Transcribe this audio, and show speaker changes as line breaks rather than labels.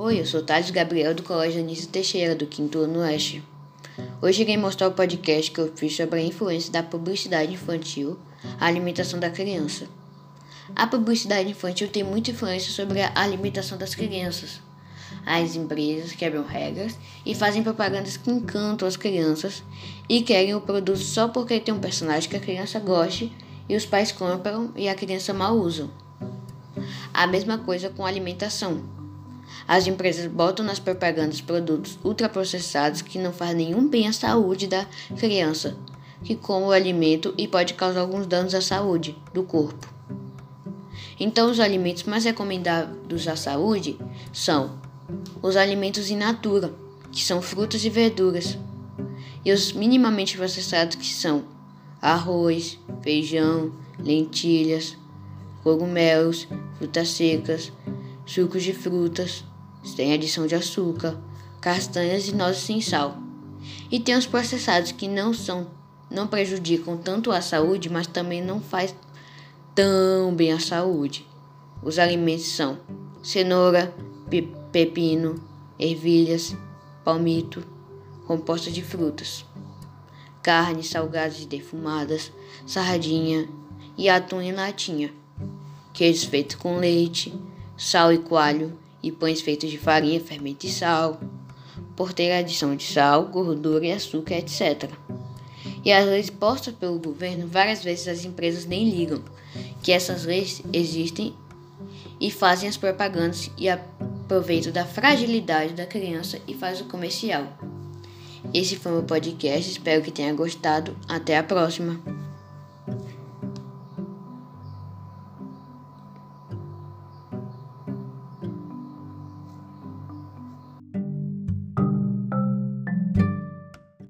Oi, eu sou Thales Gabriel do Colégio Anísio Teixeira, do Quinto Ano Oeste. Hoje irei mostrar o podcast que eu fiz sobre a influência da publicidade infantil à alimentação da criança. A publicidade infantil tem muita influência sobre a alimentação das crianças. As empresas quebram regras e fazem propagandas que encantam as crianças e querem o produto só porque tem um personagem que a criança goste e os pais compram e a criança mal usam. A mesma coisa com a alimentação. As empresas botam nas propagandas produtos ultraprocessados que não fazem nenhum bem à saúde da criança, que come o alimento e pode causar alguns danos à saúde do corpo. Então, os alimentos mais recomendados à saúde são os alimentos in natura, que são frutas e verduras, e os minimamente processados, que são arroz, feijão, lentilhas, cogumelos, frutas secas, sucos de frutas, sem adição de açúcar, castanhas e nozes sem sal. E tem os processados que não são não prejudicam tanto a saúde, mas também não faz tão bem à saúde. Os alimentos são cenoura, pe pepino, ervilhas, palmito, composta de frutas, carnes salgadas e defumadas, sardinha e atum em latinha, queijos feitos com leite, sal e coalho e pães feitos de farinha, fermento e sal, por ter adição de sal, gordura e açúcar, etc. E as leis postas pelo governo, várias vezes as empresas nem ligam que essas leis existem e fazem as propagandas e aproveitam da fragilidade da criança e faz o comercial. Esse foi o meu podcast, espero que tenha gostado. Até a próxima!